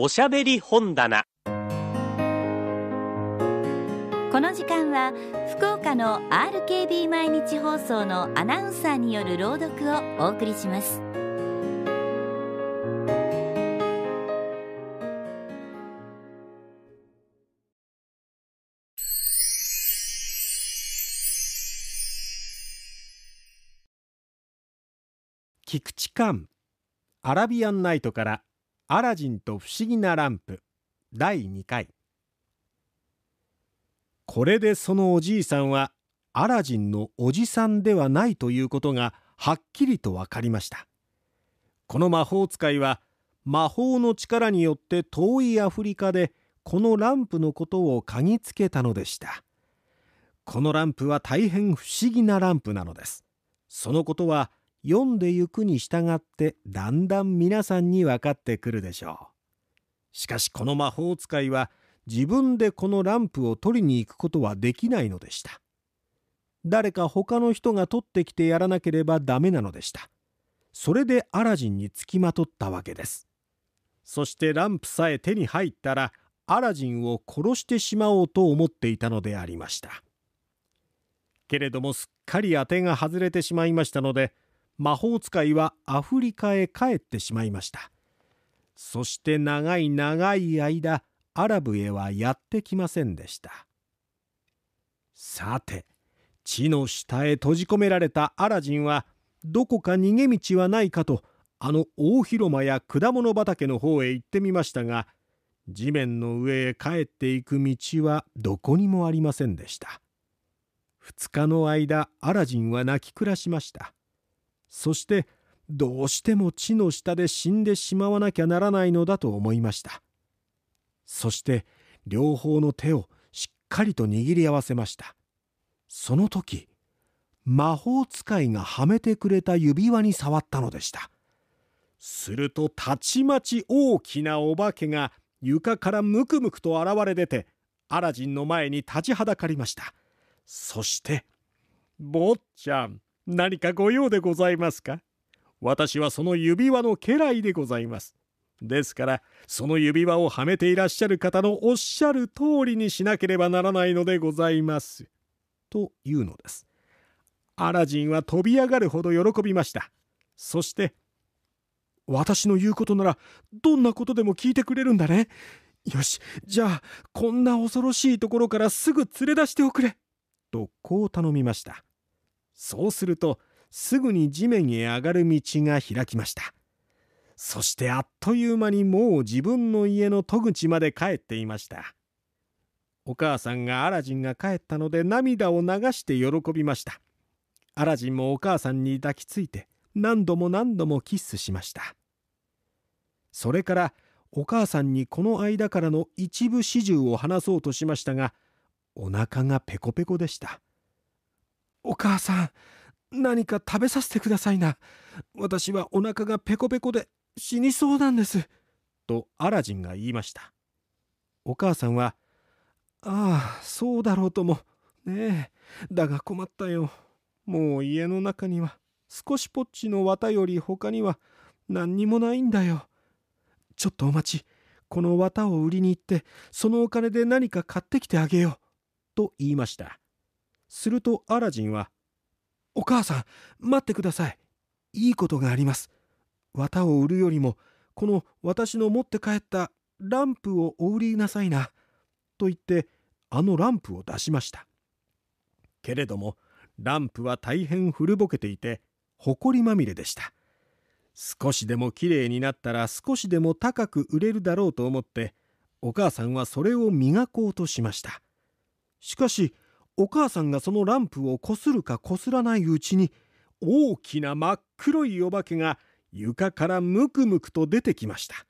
おしゃべり本棚。この時間は福岡の RKB 毎日放送のアナウンサーによる朗読をお送りします。菊池寛アラビアンナイトからアラジンと不思議なランプ。第2回。これでそのおじいさんはアラジンのおじさんではないということがはっきりと分かりました。この魔法使いは魔法の力によって遠いアフリカでこのランプのことを嗅ぎつけたのでした。このランプは大変不思議なランプなのです。そのことは読んでゆくに従ってだんだん皆さんに分かってくるでしょう。しかしこの魔法使いは自分でこのランプを取りに行くことはできないのでした。誰か他の人が取ってきてやらなければダメなのでした。それでアラジンにつきまとったわけです。そしてランプさえ手に入ったらアラジンを殺してしまおうと思っていたのでありました。けれどもすっかり当てが外れてしまいましたので魔法使いはアフリカへ帰ってしまいました。そして長い長い間アラブへはやってきませんでした。さて地の下へ閉じ込められたアラジンはどこか逃げ道はないかとあの大広間や果物畑の方へ行ってみましたが地面の上へ帰っていく道はどこにもありませんでした。2日の間アラジンは泣き暮らしました。そしてどうしても地の下で死んでしまわなきゃならないのだと思いました。そして両方の手をしっかりと握り合わせました。その時魔法使いがはめてくれた指輪に触ったのでした。するとたちまち大きなお化けが床からむくむくと現れ出てアラジンの前に立ちはだかりました。そして「坊ちゃん。何かご用でございますか？私はその指輪の家来でございます。ですからその指輪をはめていらっしゃる方のおっしゃる通りにしなければならないのでございます。というのです。アラジンは飛び上がるほど喜びました。そして私の言うことならどんなことでも聞いてくれるんだね。よし、じゃあこんな恐ろしいところからすぐ連れ出しておくれ。とこう頼みました。そうするとすぐに地面へ上がる道が開きました。そしてあっという間にもう自分の家の戸口まで帰っていました。お母さんがアラジンが帰ったので涙を流して喜びました。アラジンもお母さんに抱きついて何度も何度もキッスしました。それからお母さんにこの間からの一部始終を話そうとしましたがお腹がペコペコでした。お母さん何か食べさせてくださいな。私はお腹がペコペコで死にそうなんです。とアラジンが言いました。お母さんはああそうだろうとも。ねえ。だが困ったよ。もう家の中には少しぽっちの綿より他には何にもないんだよ。ちょっとお待ち。この綿を売りに行ってそのお金で何か買ってきてあげよう。と言いましたするとアラジンは「お母さん待ってください。いいことがあります。綿を売るよりもこの私の持って帰ったランプをお売りなさいな」と言ってあのランプを出しました。けれどもランプは大変古ぼけていて埃まみれでした。少しでもきれいになったら少しでも高く売れるだろうと思ってお母さんはそれを磨こうとしました。しかしお母さんがそのランプをこするかこすらないうちに大きな真っ黒いお化けが床からむくむくと出てきました。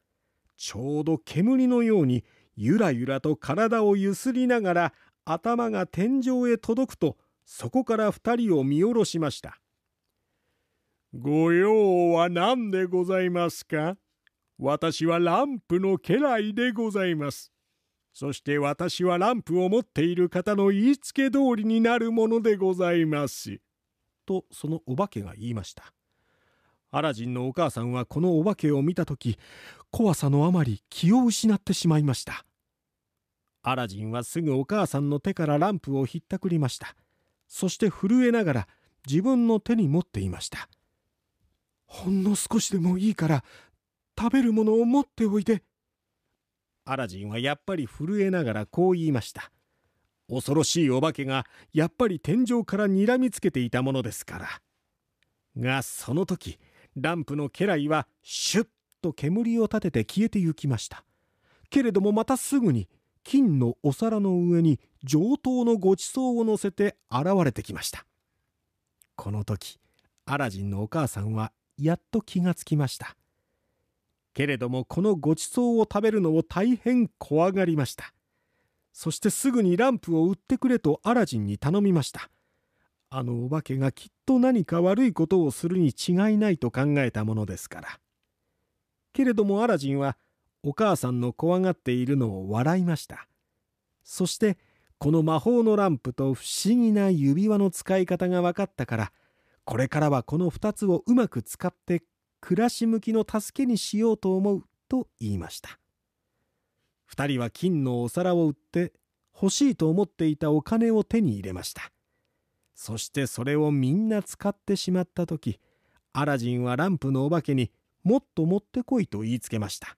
ちょうど煙のようにゆらゆらと体をゆすりながら頭が天井へ届くとそこから二人を見下ろしました。ご用は何でございますか？私はランプの家来でございます。そして私はランプを持っている方の言いつけ通りになるものでございます。とそのお化けが言いました。アラジンのお母さんはこのお化けを見た時怖さのあまり気を失ってしまいましたアラジンはすぐお母さんの手からランプをひったくりましたそして震えながら自分の手に持っていましたほんの少しでもいいから食べるものを持っておいでアラジンはやっぱり震えながらこう言いました。恐ろしいお化けがやっぱり天井から睨みつけていたものですから。がその時ランプの家来はシュッと煙を立てて消えてゆきました。けれどもまたすぐに金のお皿の上に上等のごちそうを乗せて現れてきました。この時アラジンのお母さんはやっと気がつきました。けれどもこのごちそうを食べるのを大変怖がりました。そしてすぐにランプを売ってくれとアラジンに頼みました。あのお化けがきっと何か悪いことをするに違いないと考えたものですから。けれどもアラジンはお母さんの怖がっているのを笑いました。そしてこの魔法のランプと不思議な指輪の使い方が分かったからこれからはこの2つをうまく使って暮らし向きの助けにしようと思うと言いました。2人は金のお皿を売って欲しいと思っていたお金を手に入れました。そしてそれをみんな使ってしまった時アラジンはランプのお化けにもっと持ってこいと言いつけました。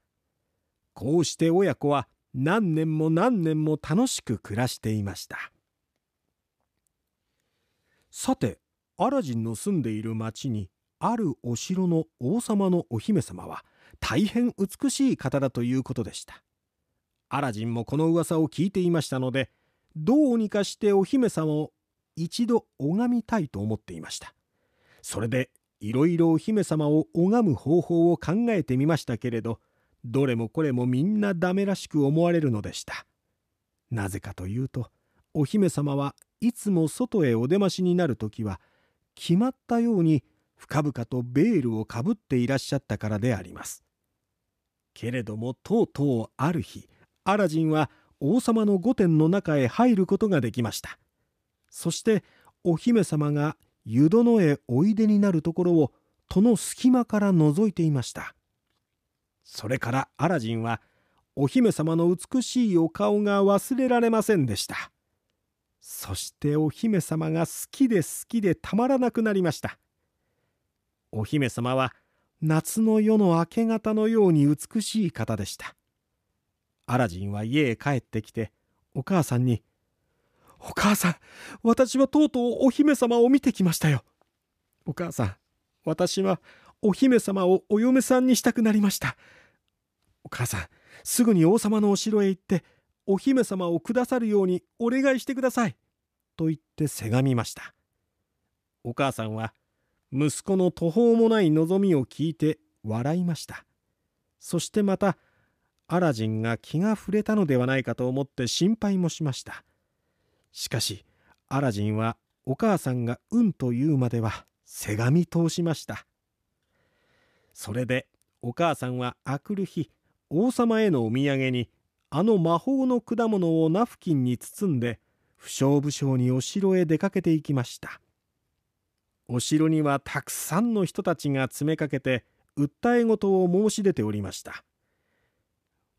こうして親子は何年も何年も楽しく暮らしていました。さてアラジンの住んでいる町にあるお城の王様のお姫様は大変美しい方だということでした。アラジンもこの噂を聞いていましたのでどうにかしてお姫様を一度拝みたいと思っていました。それでいろいろお姫様を拝む方法を考えてみましたけれどどれもこれもみんなダメらしく思われるのでした。なぜかというとお姫様はいつも外へお出ましになる時は決まったように深々とベールをかぶっていらっしゃったからであります。けれどもとうとうある日アラジンは王様の御殿の中へ入ることができました。そしてお姫様が湯殿へおいでになるところを戸の隙間から覗いていました。それからアラジンはお姫様の美しいお顔が忘れられませんでした。そしてお姫様が好きで好きでたまらなくなりました。お姫様は夏の夜の明け方のように美しい方でした。アラジンは家へ帰ってきてお母さんに「お母さん私はとうとうお姫様を見てきましたよ」「お母さん私はお姫様をお嫁さんにしたくなりました」「お母さんすぐに王様のお城へ行ってお姫様をくださるようにお願いしてください」と言ってせがみました。お母さんは息子の途方もない望みを聞いて笑いました。そしてまたアラジンが気が触れたのではないかと思って心配もしました。しかしアラジンはお母さんがうんと言うまではせがみ通しました。それでお母さんはあくる日王様へのお土産にあの魔法の果物をナフキンに包んで不詳不詳にお城へ出かけていきました。お城にはたくさんの人たちが詰めかけて訴え事を申し出ておりました。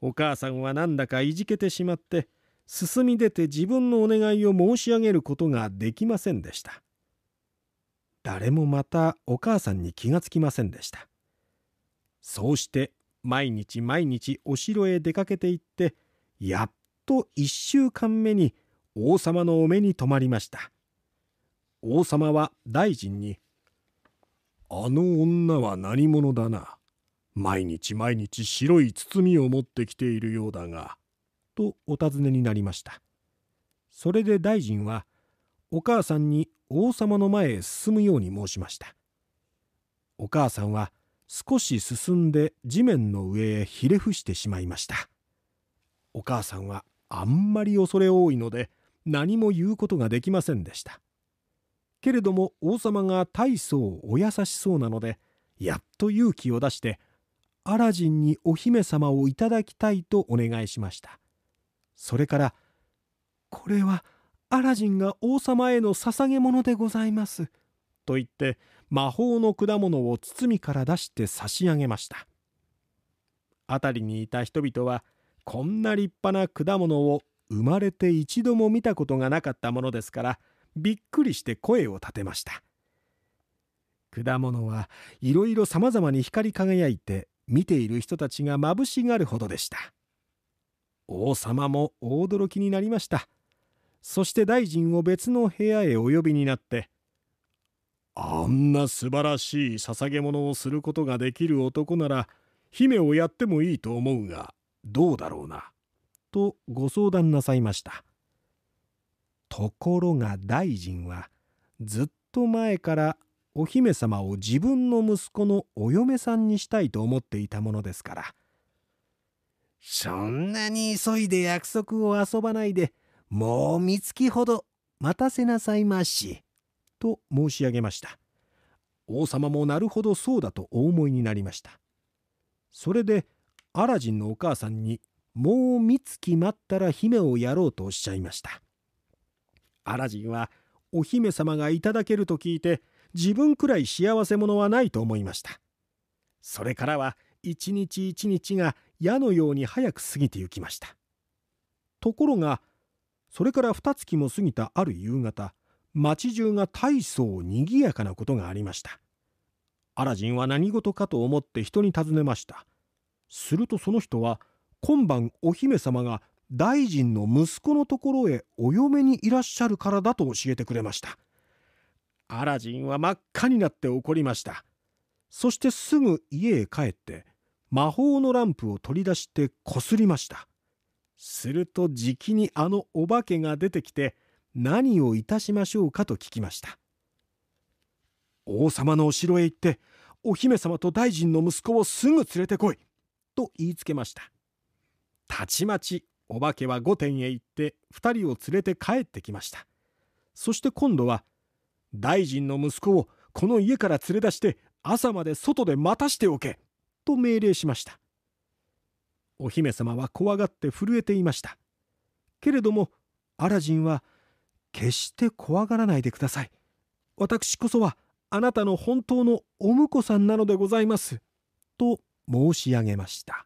お母さんはなんだかいじけてしまって進み出て自分のお願いを申し上げることができませんでした。誰もまたお母さんに気がつきませんでした。そうして毎日毎日お城へ出かけて行ってやっと1週間目に王様のお目に留まりました。王様は大臣に「あの女は何者だな。毎日毎日白い包みを持ってきているようだが」とお尋ねになりました。それで大臣はお母さんに王様の前へ進むように申しました。お母さんは少し進んで地面の上へひれ伏してしまいました。お母さんはあんまり恐れ多いので何も言うことができませんでした。けれども王様が大層お優しそうなのでやっと勇気を出してアラジンにお姫様をいただきたいとお願いしました。それから「これはアラジンが王様への捧げ物でございます」と言って魔法の果物を包みから出して差し上げました。辺りにいた人々はこんな立派な果物を生まれて一度も見たことがなかったものですからびっくりして声を立てました。果物はいろいろさまざまに光り輝いて見ている人たちがまぶしがるほどでした。王様も大驚きになりました。そして大臣を別の部屋へお呼びになってあんな素晴らしい捧げ物をすることができる男なら姫をやってもいいと思うがどうだろうなとご相談なさいました。ところが大臣はずっと前からお姫様を自分の息子のお嫁さんにしたいと思っていたものですからそんなに急いで約束を遊ばないでもう三月ほど待たせなさいまし」と申し上げました王様もなるほどそうだとお思いになりましたそれでアラジンのお母さんにもう三月待ったら姫をやろうとおっしゃいましたアラジンはお姫様がいただけると聞いて自分くらい幸せ者はないと思いました。それからは一日一日が矢のように早く過ぎてゆきました。ところがそれから二月も過ぎたある夕方町中が大層にぎやかなことがありました。アラジンは何事かと思って人に尋ねました。するとその人は今晩お姫様が大臣の息子のところへお嫁にいらっしゃるからだと教えてくれました。アラジンは真っ赤になって怒りました。そしてすぐ家へ帰って魔法のランプを取り出してこすりました。するとじきにあのお化けが出てきて何をいたしましょうかと聞きました。王様のお城へ行ってお姫様と大臣の息子をすぐ連れてこいと言いつけました。たちまちお化けは御殿へ行って2人を連れて帰ってきました。そして今度は大臣の息子をこの家から連れ出して朝まで外で待たしておけと命令しました。お姫様は怖がって震えていました。けれどもアラジンは決して怖がらないでください。私こそはあなたの本当のお婿さんなのでございます。と申し上げました。